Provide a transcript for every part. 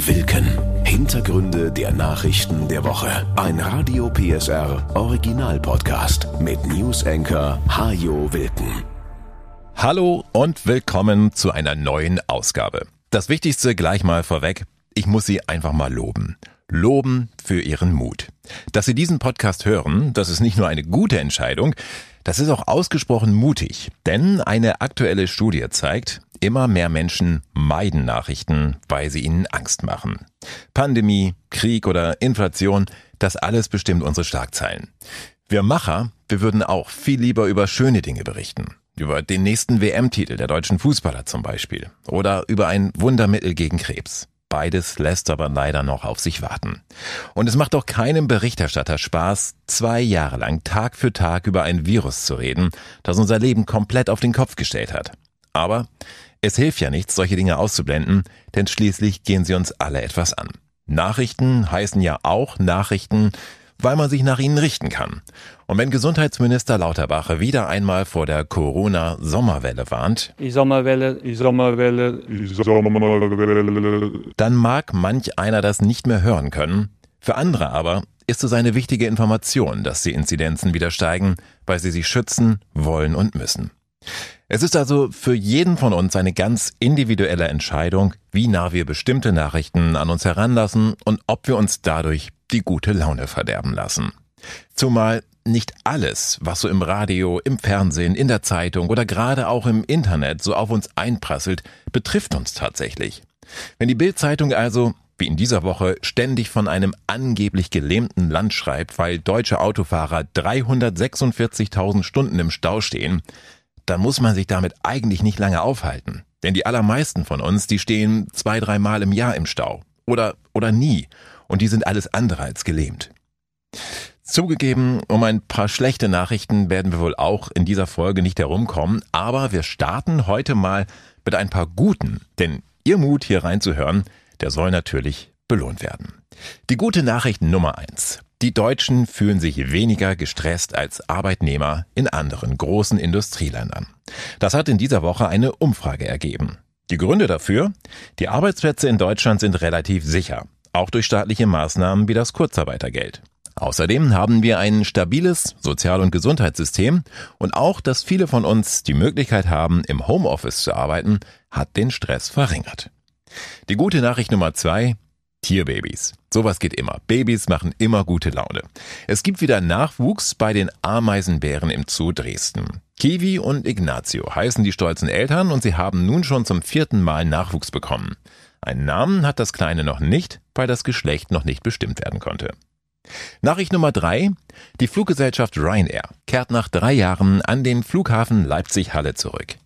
Wilken. Hintergründe der Nachrichten der Woche. Ein Radio PSR Original Podcast mit News Anchor Hajo Wilken. Hallo und willkommen zu einer neuen Ausgabe. Das Wichtigste gleich mal vorweg. Ich muss Sie einfach mal loben. Loben für Ihren Mut. Dass Sie diesen Podcast hören, das ist nicht nur eine gute Entscheidung, das ist auch ausgesprochen mutig, denn eine aktuelle Studie zeigt, immer mehr Menschen meiden Nachrichten, weil sie ihnen Angst machen. Pandemie, Krieg oder Inflation, das alles bestimmt unsere Schlagzeilen. Wir Macher, wir würden auch viel lieber über schöne Dinge berichten. Über den nächsten WM-Titel der deutschen Fußballer zum Beispiel. Oder über ein Wundermittel gegen Krebs. Beides lässt aber leider noch auf sich warten. Und es macht doch keinem Berichterstatter Spaß, zwei Jahre lang Tag für Tag über ein Virus zu reden, das unser Leben komplett auf den Kopf gestellt hat. Aber es hilft ja nichts, solche Dinge auszublenden, denn schließlich gehen sie uns alle etwas an. Nachrichten heißen ja auch Nachrichten, weil man sich nach ihnen richten kann. Und wenn Gesundheitsminister Lauterbach wieder einmal vor der Corona-Sommerwelle warnt, die Sommerwelle, die Sommerwelle, die Sommerwelle, dann mag manch einer das nicht mehr hören können. Für andere aber ist es eine wichtige Information, dass die Inzidenzen wieder steigen, weil sie sich schützen wollen und müssen. Es ist also für jeden von uns eine ganz individuelle Entscheidung, wie nah wir bestimmte Nachrichten an uns heranlassen und ob wir uns dadurch die gute Laune verderben lassen. Zumal nicht alles, was so im Radio, im Fernsehen, in der Zeitung oder gerade auch im Internet so auf uns einprasselt, betrifft uns tatsächlich. Wenn die Bildzeitung also, wie in dieser Woche, ständig von einem angeblich gelähmten Land schreibt, weil deutsche Autofahrer 346.000 Stunden im Stau stehen, dann muss man sich damit eigentlich nicht lange aufhalten. Denn die allermeisten von uns, die stehen zwei, dreimal im Jahr im Stau. Oder, oder nie. Und die sind alles andere als gelähmt. Zugegeben, um ein paar schlechte Nachrichten werden wir wohl auch in dieser Folge nicht herumkommen, aber wir starten heute mal mit ein paar guten, denn Ihr Mut hier reinzuhören, der soll natürlich belohnt werden. Die gute Nachricht Nummer eins. Die Deutschen fühlen sich weniger gestresst als Arbeitnehmer in anderen großen Industrieländern. Das hat in dieser Woche eine Umfrage ergeben. Die Gründe dafür? Die Arbeitsplätze in Deutschland sind relativ sicher, auch durch staatliche Maßnahmen wie das Kurzarbeitergeld. Außerdem haben wir ein stabiles Sozial- und Gesundheitssystem und auch, dass viele von uns die Möglichkeit haben, im Homeoffice zu arbeiten, hat den Stress verringert. Die gute Nachricht Nummer zwei, Tierbabys. Sowas geht immer. Babys machen immer gute Laune. Es gibt wieder Nachwuchs bei den Ameisenbären im Zoo Dresden. Kiwi und Ignazio heißen die stolzen Eltern und sie haben nun schon zum vierten Mal Nachwuchs bekommen. Einen Namen hat das Kleine noch nicht, weil das Geschlecht noch nicht bestimmt werden konnte. Nachricht Nummer drei. Die Fluggesellschaft Ryanair kehrt nach drei Jahren an den Flughafen Leipzig-Halle zurück.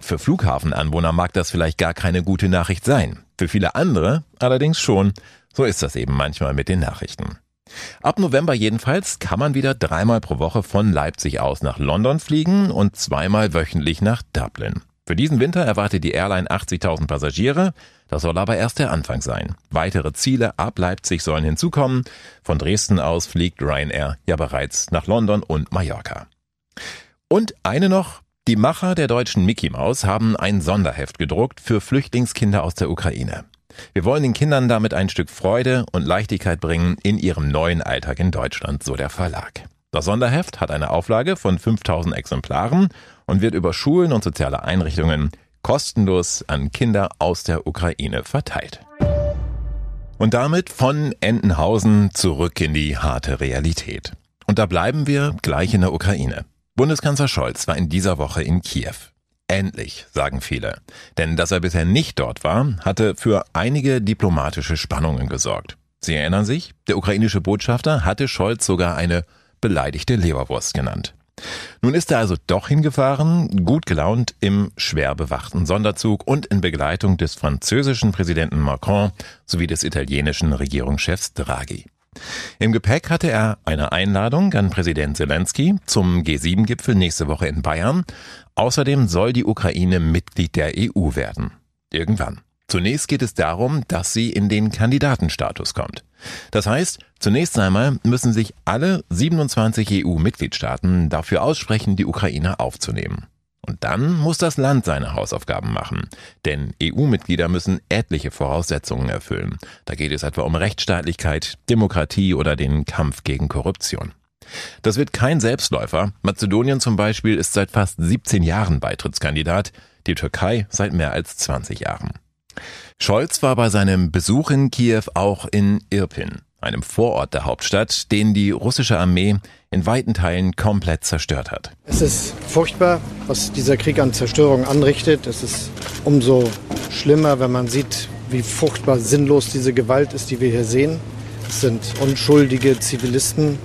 Für Flughafenanwohner mag das vielleicht gar keine gute Nachricht sein. Für viele andere allerdings schon. So ist das eben manchmal mit den Nachrichten. Ab November jedenfalls kann man wieder dreimal pro Woche von Leipzig aus nach London fliegen und zweimal wöchentlich nach Dublin. Für diesen Winter erwartet die Airline 80.000 Passagiere. Das soll aber erst der Anfang sein. Weitere Ziele ab Leipzig sollen hinzukommen. Von Dresden aus fliegt Ryanair ja bereits nach London und Mallorca. Und eine noch, die Macher der deutschen Mickey Maus haben ein Sonderheft gedruckt für Flüchtlingskinder aus der Ukraine. Wir wollen den Kindern damit ein Stück Freude und Leichtigkeit bringen in ihrem neuen Alltag in Deutschland, so der Verlag. Das Sonderheft hat eine Auflage von 5000 Exemplaren und wird über Schulen und soziale Einrichtungen kostenlos an Kinder aus der Ukraine verteilt. Und damit von Entenhausen zurück in die harte Realität. Und da bleiben wir gleich in der Ukraine. Bundeskanzler Scholz war in dieser Woche in Kiew. Endlich, sagen viele. Denn dass er bisher nicht dort war, hatte für einige diplomatische Spannungen gesorgt. Sie erinnern sich, der ukrainische Botschafter hatte Scholz sogar eine beleidigte Leberwurst genannt. Nun ist er also doch hingefahren, gut gelaunt im schwer bewachten Sonderzug und in Begleitung des französischen Präsidenten Macron sowie des italienischen Regierungschefs Draghi. Im Gepäck hatte er eine Einladung an Präsident Zelensky zum G7-Gipfel nächste Woche in Bayern. Außerdem soll die Ukraine Mitglied der EU werden. Irgendwann. Zunächst geht es darum, dass sie in den Kandidatenstatus kommt. Das heißt, zunächst einmal müssen sich alle 27 EU-Mitgliedstaaten dafür aussprechen, die Ukraine aufzunehmen. Und dann muss das Land seine Hausaufgaben machen. Denn EU-Mitglieder müssen etliche Voraussetzungen erfüllen. Da geht es etwa um Rechtsstaatlichkeit, Demokratie oder den Kampf gegen Korruption. Das wird kein Selbstläufer. Mazedonien zum Beispiel ist seit fast 17 Jahren Beitrittskandidat, die Türkei seit mehr als 20 Jahren. Scholz war bei seinem Besuch in Kiew auch in Irpin, einem Vorort der Hauptstadt, den die russische Armee in weiten Teilen komplett zerstört hat. Es ist furchtbar, was dieser Krieg an Zerstörung anrichtet. Es ist umso schlimmer, wenn man sieht, wie furchtbar sinnlos diese Gewalt ist, die wir hier sehen. Es sind unschuldige Zivilisten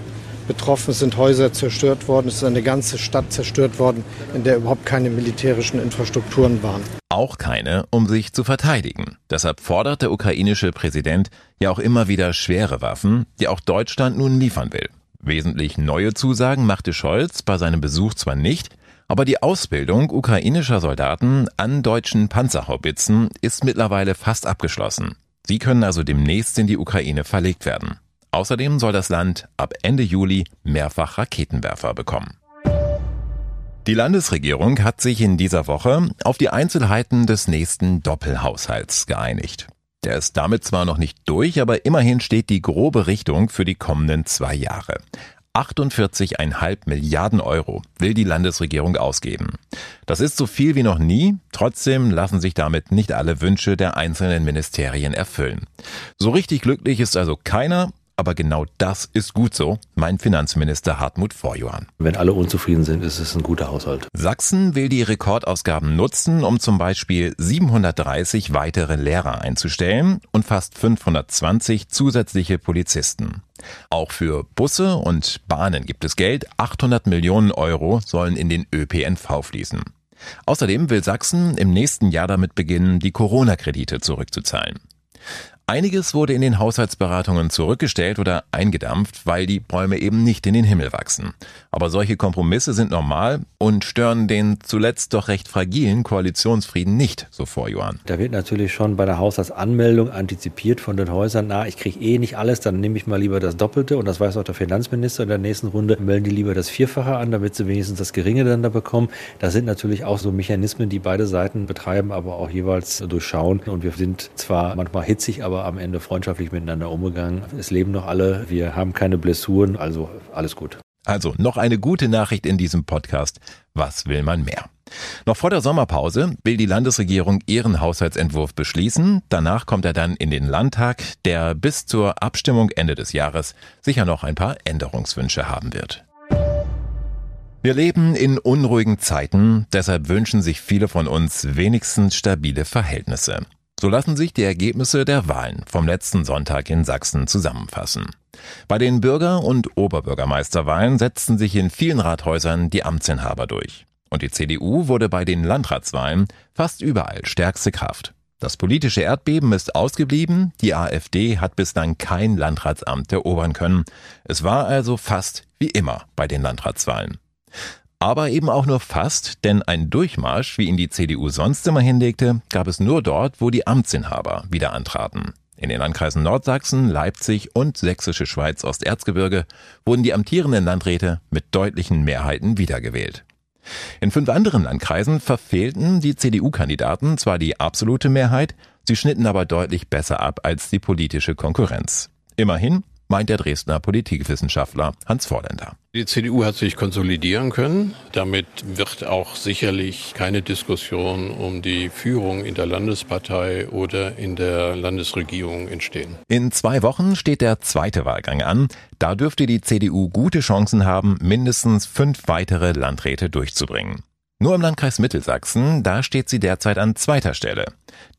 betroffen, es sind Häuser zerstört worden, es ist eine ganze Stadt zerstört worden, in der überhaupt keine militärischen Infrastrukturen waren. Auch keine, um sich zu verteidigen. Deshalb fordert der ukrainische Präsident ja auch immer wieder schwere Waffen, die auch Deutschland nun liefern will. Wesentlich neue Zusagen machte Scholz bei seinem Besuch zwar nicht, aber die Ausbildung ukrainischer Soldaten an deutschen Panzerhaubitzen ist mittlerweile fast abgeschlossen. Sie können also demnächst in die Ukraine verlegt werden. Außerdem soll das Land ab Ende Juli mehrfach Raketenwerfer bekommen. Die Landesregierung hat sich in dieser Woche auf die Einzelheiten des nächsten Doppelhaushalts geeinigt. Der ist damit zwar noch nicht durch, aber immerhin steht die grobe Richtung für die kommenden zwei Jahre. 48,5 Milliarden Euro will die Landesregierung ausgeben. Das ist so viel wie noch nie, trotzdem lassen sich damit nicht alle Wünsche der einzelnen Ministerien erfüllen. So richtig glücklich ist also keiner, aber genau das ist gut so, meint Finanzminister Hartmut Vorjohann. Wenn alle unzufrieden sind, ist es ein guter Haushalt. Sachsen will die Rekordausgaben nutzen, um zum Beispiel 730 weitere Lehrer einzustellen und fast 520 zusätzliche Polizisten. Auch für Busse und Bahnen gibt es Geld. 800 Millionen Euro sollen in den ÖPNV fließen. Außerdem will Sachsen im nächsten Jahr damit beginnen, die Corona-Kredite zurückzuzahlen. Einiges wurde in den Haushaltsberatungen zurückgestellt oder eingedampft, weil die Bäume eben nicht in den Himmel wachsen. Aber solche Kompromisse sind normal und stören den zuletzt doch recht fragilen Koalitionsfrieden nicht, so vor Johann. Da wird natürlich schon bei der Haushaltsanmeldung antizipiert von den Häusern, na, ich kriege eh nicht alles, dann nehme ich mal lieber das Doppelte und das weiß auch der Finanzminister in der nächsten Runde, melden die lieber das Vierfache an, damit sie wenigstens das Geringe dann da bekommen. Da sind natürlich auch so Mechanismen, die beide Seiten betreiben, aber auch jeweils durchschauen und wir sind zwar manchmal hitzig, aber aber am Ende freundschaftlich miteinander umgegangen. Es leben noch alle, wir haben keine Blessuren, also alles gut. Also noch eine gute Nachricht in diesem Podcast. Was will man mehr? Noch vor der Sommerpause will die Landesregierung ihren Haushaltsentwurf beschließen. Danach kommt er dann in den Landtag, der bis zur Abstimmung Ende des Jahres sicher noch ein paar Änderungswünsche haben wird. Wir leben in unruhigen Zeiten, deshalb wünschen sich viele von uns wenigstens stabile Verhältnisse. So lassen sich die Ergebnisse der Wahlen vom letzten Sonntag in Sachsen zusammenfassen. Bei den Bürger- und Oberbürgermeisterwahlen setzten sich in vielen Rathäusern die Amtsinhaber durch. Und die CDU wurde bei den Landratswahlen fast überall stärkste Kraft. Das politische Erdbeben ist ausgeblieben, die AfD hat bislang kein Landratsamt erobern können. Es war also fast wie immer bei den Landratswahlen. Aber eben auch nur fast, denn ein Durchmarsch, wie ihn die CDU sonst immer hinlegte, gab es nur dort, wo die Amtsinhaber wieder antraten. In den Landkreisen Nordsachsen, Leipzig und Sächsische Schweiz Osterzgebirge wurden die amtierenden Landräte mit deutlichen Mehrheiten wiedergewählt. In fünf anderen Landkreisen verfehlten die CDU-Kandidaten zwar die absolute Mehrheit, sie schnitten aber deutlich besser ab als die politische Konkurrenz. Immerhin meint der Dresdner Politikwissenschaftler Hans Vorländer. Die CDU hat sich konsolidieren können. Damit wird auch sicherlich keine Diskussion um die Führung in der Landespartei oder in der Landesregierung entstehen. In zwei Wochen steht der zweite Wahlgang an. Da dürfte die CDU gute Chancen haben, mindestens fünf weitere Landräte durchzubringen. Nur im Landkreis Mittelsachsen, da steht sie derzeit an zweiter Stelle.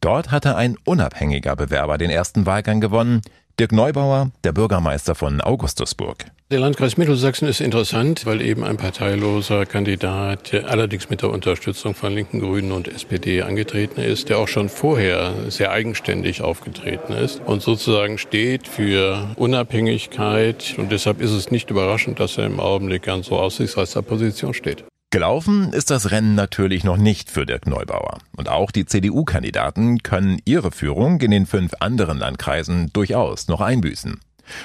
Dort hatte ein unabhängiger Bewerber den ersten Wahlgang gewonnen. Dirk Neubauer, der Bürgermeister von Augustusburg. Der Landkreis Mittelsachsen ist interessant, weil eben ein parteiloser Kandidat, allerdings mit der Unterstützung von Linken, Grünen und SPD angetreten ist, der auch schon vorher sehr eigenständig aufgetreten ist und sozusagen steht für Unabhängigkeit. Und deshalb ist es nicht überraschend, dass er im Augenblick ganz so aussichtsreicher Position steht. Gelaufen ist das Rennen natürlich noch nicht für Dirk Neubauer. Und auch die CDU-Kandidaten können ihre Führung in den fünf anderen Landkreisen durchaus noch einbüßen.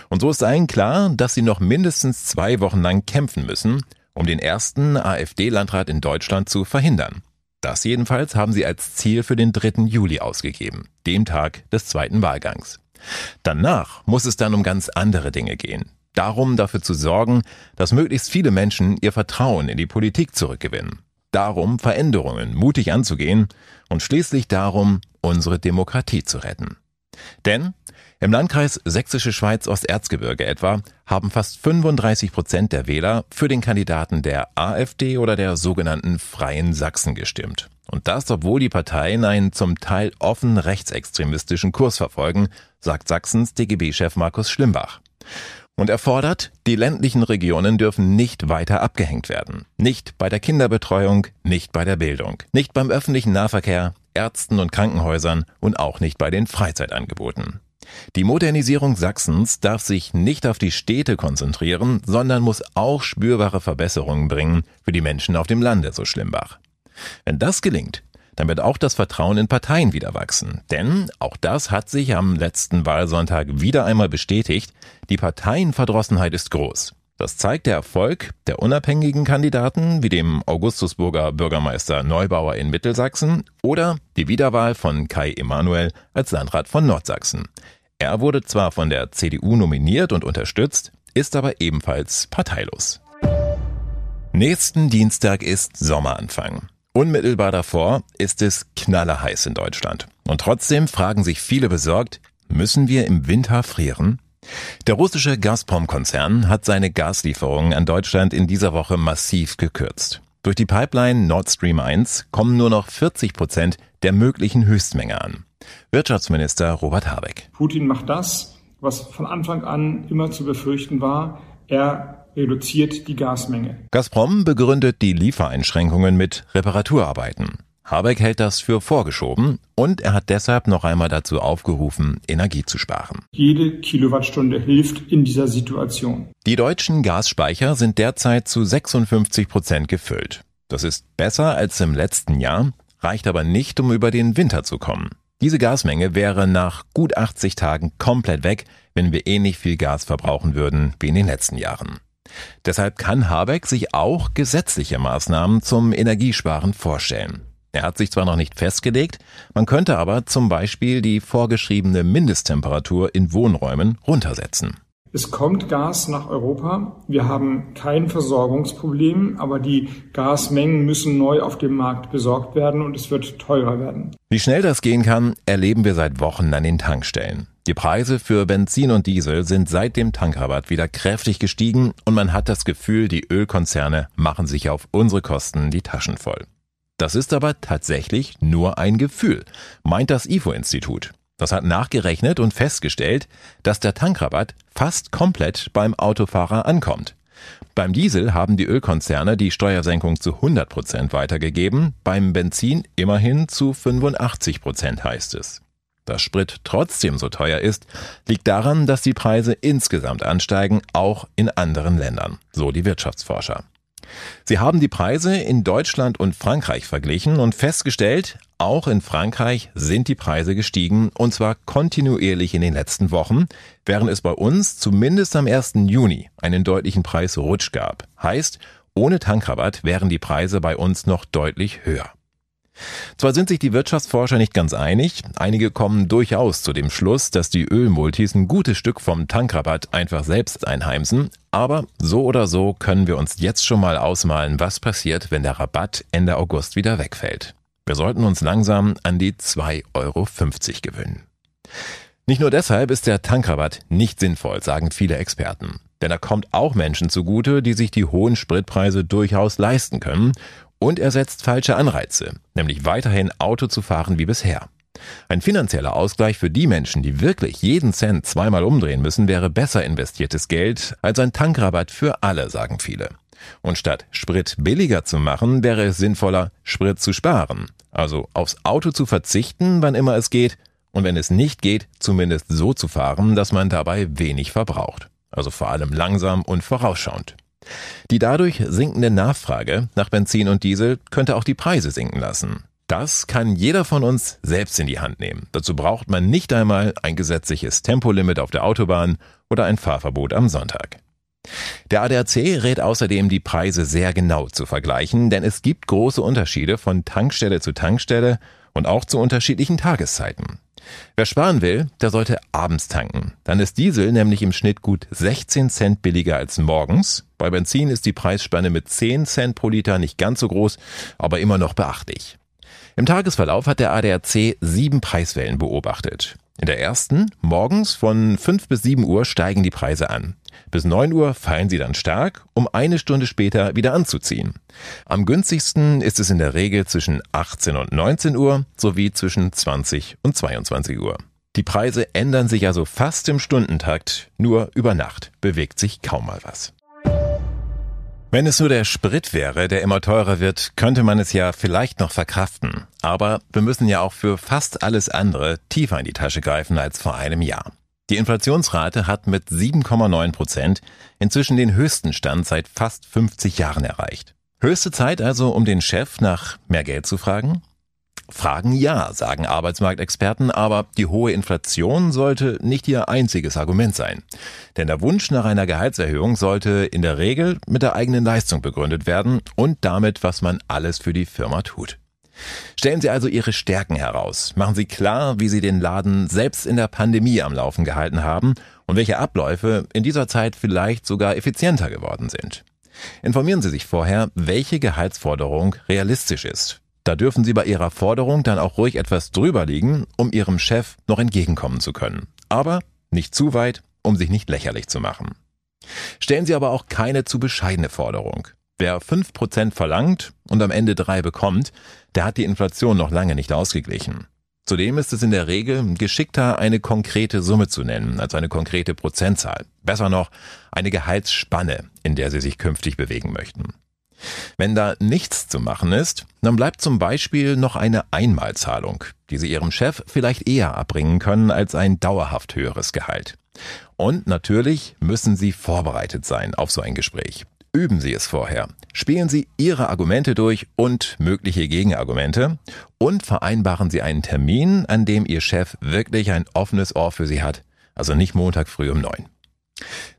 Und so ist allen klar, dass sie noch mindestens zwei Wochen lang kämpfen müssen um den ersten AfD-Landrat in Deutschland zu verhindern. Das jedenfalls haben sie als Ziel für den 3. Juli ausgegeben, dem Tag des zweiten Wahlgangs. Danach muss es dann um ganz andere Dinge gehen. Darum dafür zu sorgen, dass möglichst viele Menschen ihr Vertrauen in die Politik zurückgewinnen. Darum, Veränderungen mutig anzugehen und schließlich darum, unsere Demokratie zu retten. Denn im Landkreis Sächsische Schweiz Osterzgebirge etwa haben fast 35 Prozent der Wähler für den Kandidaten der AfD oder der sogenannten Freien Sachsen gestimmt. Und das, obwohl die Parteien einen zum Teil offen rechtsextremistischen Kurs verfolgen, sagt Sachsens DGB-Chef Markus Schlimbach. Und er fordert, die ländlichen Regionen dürfen nicht weiter abgehängt werden. Nicht bei der Kinderbetreuung, nicht bei der Bildung, nicht beim öffentlichen Nahverkehr, Ärzten und Krankenhäusern und auch nicht bei den Freizeitangeboten. Die Modernisierung Sachsens darf sich nicht auf die Städte konzentrieren, sondern muss auch spürbare Verbesserungen bringen für die Menschen auf dem Lande, so Schlimbach. Wenn das gelingt, dann wird auch das Vertrauen in Parteien wieder wachsen. Denn auch das hat sich am letzten Wahlsonntag wieder einmal bestätigt. Die Parteienverdrossenheit ist groß. Das zeigt der Erfolg der unabhängigen Kandidaten wie dem Augustusburger Bürgermeister Neubauer in Mittelsachsen oder die Wiederwahl von Kai Emanuel als Landrat von Nordsachsen. Er wurde zwar von der CDU nominiert und unterstützt, ist aber ebenfalls parteilos. Nächsten Dienstag ist Sommeranfang. Unmittelbar davor ist es knallerheiß in Deutschland. Und trotzdem fragen sich viele besorgt, müssen wir im Winter frieren? Der russische Gazprom-Konzern hat seine Gaslieferungen an Deutschland in dieser Woche massiv gekürzt. Durch die Pipeline Nord Stream 1 kommen nur noch 40 Prozent der möglichen Höchstmenge an. Wirtschaftsminister Robert Habeck. Putin macht das, was von Anfang an immer zu befürchten war. Er reduziert die Gasmenge. Gazprom begründet die Liefereinschränkungen mit Reparaturarbeiten. Habeck hält das für vorgeschoben und er hat deshalb noch einmal dazu aufgerufen, Energie zu sparen. Jede Kilowattstunde hilft in dieser Situation. Die deutschen Gasspeicher sind derzeit zu 56 Prozent gefüllt. Das ist besser als im letzten Jahr, reicht aber nicht, um über den Winter zu kommen. Diese Gasmenge wäre nach gut 80 Tagen komplett weg, wenn wir ähnlich viel Gas verbrauchen würden wie in den letzten Jahren. Deshalb kann Habeck sich auch gesetzliche Maßnahmen zum Energiesparen vorstellen. Er hat sich zwar noch nicht festgelegt, man könnte aber zum Beispiel die vorgeschriebene Mindesttemperatur in Wohnräumen runtersetzen. Es kommt Gas nach Europa. Wir haben kein Versorgungsproblem, aber die Gasmengen müssen neu auf dem Markt besorgt werden und es wird teurer werden. Wie schnell das gehen kann, erleben wir seit Wochen an den Tankstellen. Die Preise für Benzin und Diesel sind seit dem Tankrabatt wieder kräftig gestiegen und man hat das Gefühl, die Ölkonzerne machen sich auf unsere Kosten die Taschen voll. Das ist aber tatsächlich nur ein Gefühl, meint das IFO-Institut. Das hat nachgerechnet und festgestellt, dass der Tankrabatt fast komplett beim Autofahrer ankommt. Beim Diesel haben die Ölkonzerne die Steuersenkung zu 100 Prozent weitergegeben, beim Benzin immerhin zu 85 Prozent heißt es. Dass Sprit trotzdem so teuer ist, liegt daran, dass die Preise insgesamt ansteigen, auch in anderen Ländern, so die Wirtschaftsforscher. Sie haben die Preise in Deutschland und Frankreich verglichen und festgestellt, auch in Frankreich sind die Preise gestiegen und zwar kontinuierlich in den letzten Wochen, während es bei uns zumindest am 1. Juni einen deutlichen Preisrutsch gab. Heißt, ohne Tankrabatt wären die Preise bei uns noch deutlich höher. Zwar sind sich die Wirtschaftsforscher nicht ganz einig, einige kommen durchaus zu dem Schluss, dass die Ölmultis ein gutes Stück vom Tankrabatt einfach selbst einheimsen, aber so oder so können wir uns jetzt schon mal ausmalen, was passiert, wenn der Rabatt Ende August wieder wegfällt. Wir sollten uns langsam an die 2,50 Euro gewöhnen. Nicht nur deshalb ist der Tankrabatt nicht sinnvoll, sagen viele Experten. Denn er kommt auch Menschen zugute, die sich die hohen Spritpreise durchaus leisten können und er setzt falsche Anreize, nämlich weiterhin Auto zu fahren wie bisher. Ein finanzieller Ausgleich für die Menschen, die wirklich jeden Cent zweimal umdrehen müssen, wäre besser investiertes Geld als ein Tankrabatt für alle, sagen viele. Und statt Sprit billiger zu machen, wäre es sinnvoller, Sprit zu sparen. Also aufs Auto zu verzichten, wann immer es geht, und wenn es nicht geht, zumindest so zu fahren, dass man dabei wenig verbraucht. Also vor allem langsam und vorausschauend. Die dadurch sinkende Nachfrage nach Benzin und Diesel könnte auch die Preise sinken lassen. Das kann jeder von uns selbst in die Hand nehmen. Dazu braucht man nicht einmal ein gesetzliches Tempolimit auf der Autobahn oder ein Fahrverbot am Sonntag. Der ADAC rät außerdem, die Preise sehr genau zu vergleichen, denn es gibt große Unterschiede von Tankstelle zu Tankstelle und auch zu unterschiedlichen Tageszeiten. Wer sparen will, der sollte abends tanken. Dann ist Diesel nämlich im Schnitt gut 16 Cent billiger als morgens. Bei Benzin ist die Preisspanne mit 10 Cent pro Liter nicht ganz so groß, aber immer noch beachtlich. Im Tagesverlauf hat der ADAC sieben Preiswellen beobachtet. In der ersten, morgens von 5 bis 7 Uhr steigen die Preise an. Bis 9 Uhr fallen sie dann stark, um eine Stunde später wieder anzuziehen. Am günstigsten ist es in der Regel zwischen 18 und 19 Uhr sowie zwischen 20 und 22 Uhr. Die Preise ändern sich also fast im Stundentakt, nur über Nacht bewegt sich kaum mal was. Wenn es nur der Sprit wäre, der immer teurer wird, könnte man es ja vielleicht noch verkraften. Aber wir müssen ja auch für fast alles andere tiefer in die Tasche greifen als vor einem Jahr. Die Inflationsrate hat mit 7,9 Prozent inzwischen den höchsten Stand seit fast 50 Jahren erreicht. Höchste Zeit also, um den Chef nach mehr Geld zu fragen? Fragen ja, sagen Arbeitsmarktexperten, aber die hohe Inflation sollte nicht ihr einziges Argument sein. Denn der Wunsch nach einer Gehaltserhöhung sollte in der Regel mit der eigenen Leistung begründet werden und damit, was man alles für die Firma tut. Stellen Sie also Ihre Stärken heraus. Machen Sie klar, wie Sie den Laden selbst in der Pandemie am Laufen gehalten haben und welche Abläufe in dieser Zeit vielleicht sogar effizienter geworden sind. Informieren Sie sich vorher, welche Gehaltsforderung realistisch ist. Da dürfen Sie bei Ihrer Forderung dann auch ruhig etwas drüber liegen, um Ihrem Chef noch entgegenkommen zu können. Aber nicht zu weit, um sich nicht lächerlich zu machen. Stellen Sie aber auch keine zu bescheidene Forderung. Wer fünf Prozent verlangt und am Ende drei bekommt, der hat die Inflation noch lange nicht ausgeglichen. Zudem ist es in der Regel geschickter, eine konkrete Summe zu nennen, als eine konkrete Prozentzahl. Besser noch, eine Gehaltsspanne, in der Sie sich künftig bewegen möchten. Wenn da nichts zu machen ist, dann bleibt zum Beispiel noch eine Einmalzahlung, die Sie Ihrem Chef vielleicht eher abbringen können als ein dauerhaft höheres Gehalt. Und natürlich müssen Sie vorbereitet sein auf so ein Gespräch. Üben Sie es vorher. Spielen Sie Ihre Argumente durch und mögliche Gegenargumente und vereinbaren Sie einen Termin, an dem Ihr Chef wirklich ein offenes Ohr für Sie hat. Also nicht Montag früh um neun.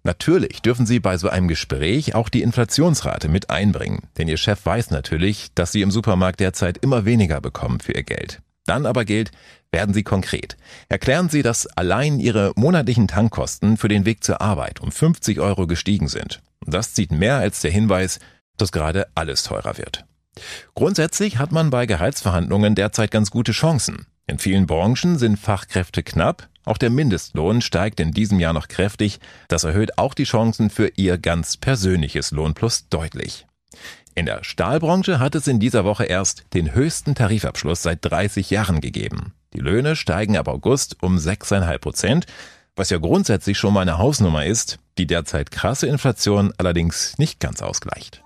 Natürlich dürfen Sie bei so einem Gespräch auch die Inflationsrate mit einbringen, denn Ihr Chef weiß natürlich, dass Sie im Supermarkt derzeit immer weniger bekommen für Ihr Geld. Dann aber gilt, werden Sie konkret. Erklären Sie, dass allein Ihre monatlichen Tankkosten für den Weg zur Arbeit um 50 Euro gestiegen sind. Das zieht mehr als der Hinweis, dass gerade alles teurer wird. Grundsätzlich hat man bei Gehaltsverhandlungen derzeit ganz gute Chancen. In vielen Branchen sind Fachkräfte knapp, auch der Mindestlohn steigt in diesem Jahr noch kräftig. Das erhöht auch die Chancen für Ihr ganz persönliches Lohnplus deutlich. In der Stahlbranche hat es in dieser Woche erst den höchsten Tarifabschluss seit 30 Jahren gegeben. Die Löhne steigen ab August um 6,5 Prozent, was ja grundsätzlich schon mal eine Hausnummer ist, die derzeit krasse Inflation allerdings nicht ganz ausgleicht.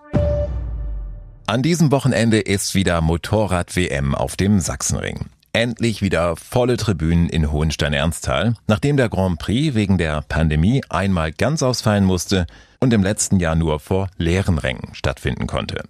An diesem Wochenende ist wieder Motorrad-WM auf dem Sachsenring. Endlich wieder volle Tribünen in Hohenstein-Ernsthal, nachdem der Grand Prix wegen der Pandemie einmal ganz ausfallen musste und im letzten Jahr nur vor leeren Rängen stattfinden konnte.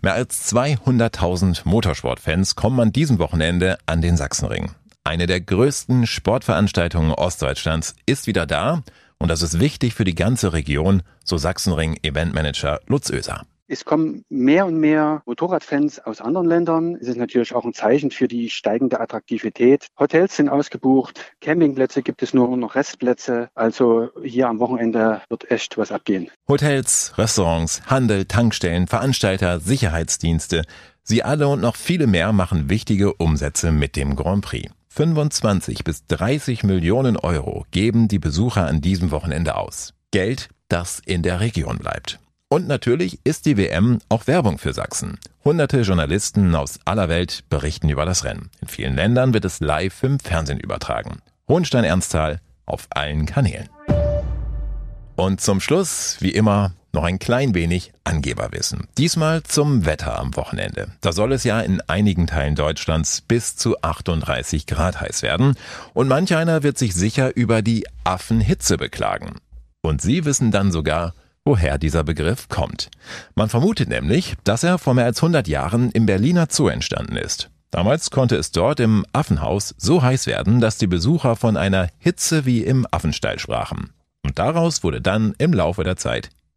Mehr als 200.000 Motorsportfans kommen an diesem Wochenende an den Sachsenring. Eine der größten Sportveranstaltungen Ostdeutschlands ist wieder da und das ist wichtig für die ganze Region, so Sachsenring Eventmanager Lutz Oeser. Es kommen mehr und mehr Motorradfans aus anderen Ländern. Es ist natürlich auch ein Zeichen für die steigende Attraktivität. Hotels sind ausgebucht, Campingplätze gibt es nur noch Restplätze. Also hier am Wochenende wird echt was abgehen. Hotels, Restaurants, Handel, Tankstellen, Veranstalter, Sicherheitsdienste. Sie alle und noch viele mehr machen wichtige Umsätze mit dem Grand Prix. 25 bis 30 Millionen Euro geben die Besucher an diesem Wochenende aus. Geld, das in der Region bleibt. Und natürlich ist die WM auch Werbung für Sachsen. Hunderte Journalisten aus aller Welt berichten über das Rennen. In vielen Ländern wird es live im Fernsehen übertragen. Hohenstein-Ernsthal auf allen Kanälen. Und zum Schluss, wie immer, noch ein klein wenig Angeberwissen. Diesmal zum Wetter am Wochenende. Da soll es ja in einigen Teilen Deutschlands bis zu 38 Grad heiß werden. Und manch einer wird sich sicher über die Affenhitze beklagen. Und Sie wissen dann sogar, woher dieser Begriff kommt. Man vermutet nämlich, dass er vor mehr als 100 Jahren im Berliner Zoo entstanden ist. Damals konnte es dort im Affenhaus so heiß werden, dass die Besucher von einer Hitze wie im Affenstall sprachen. Und daraus wurde dann im Laufe der Zeit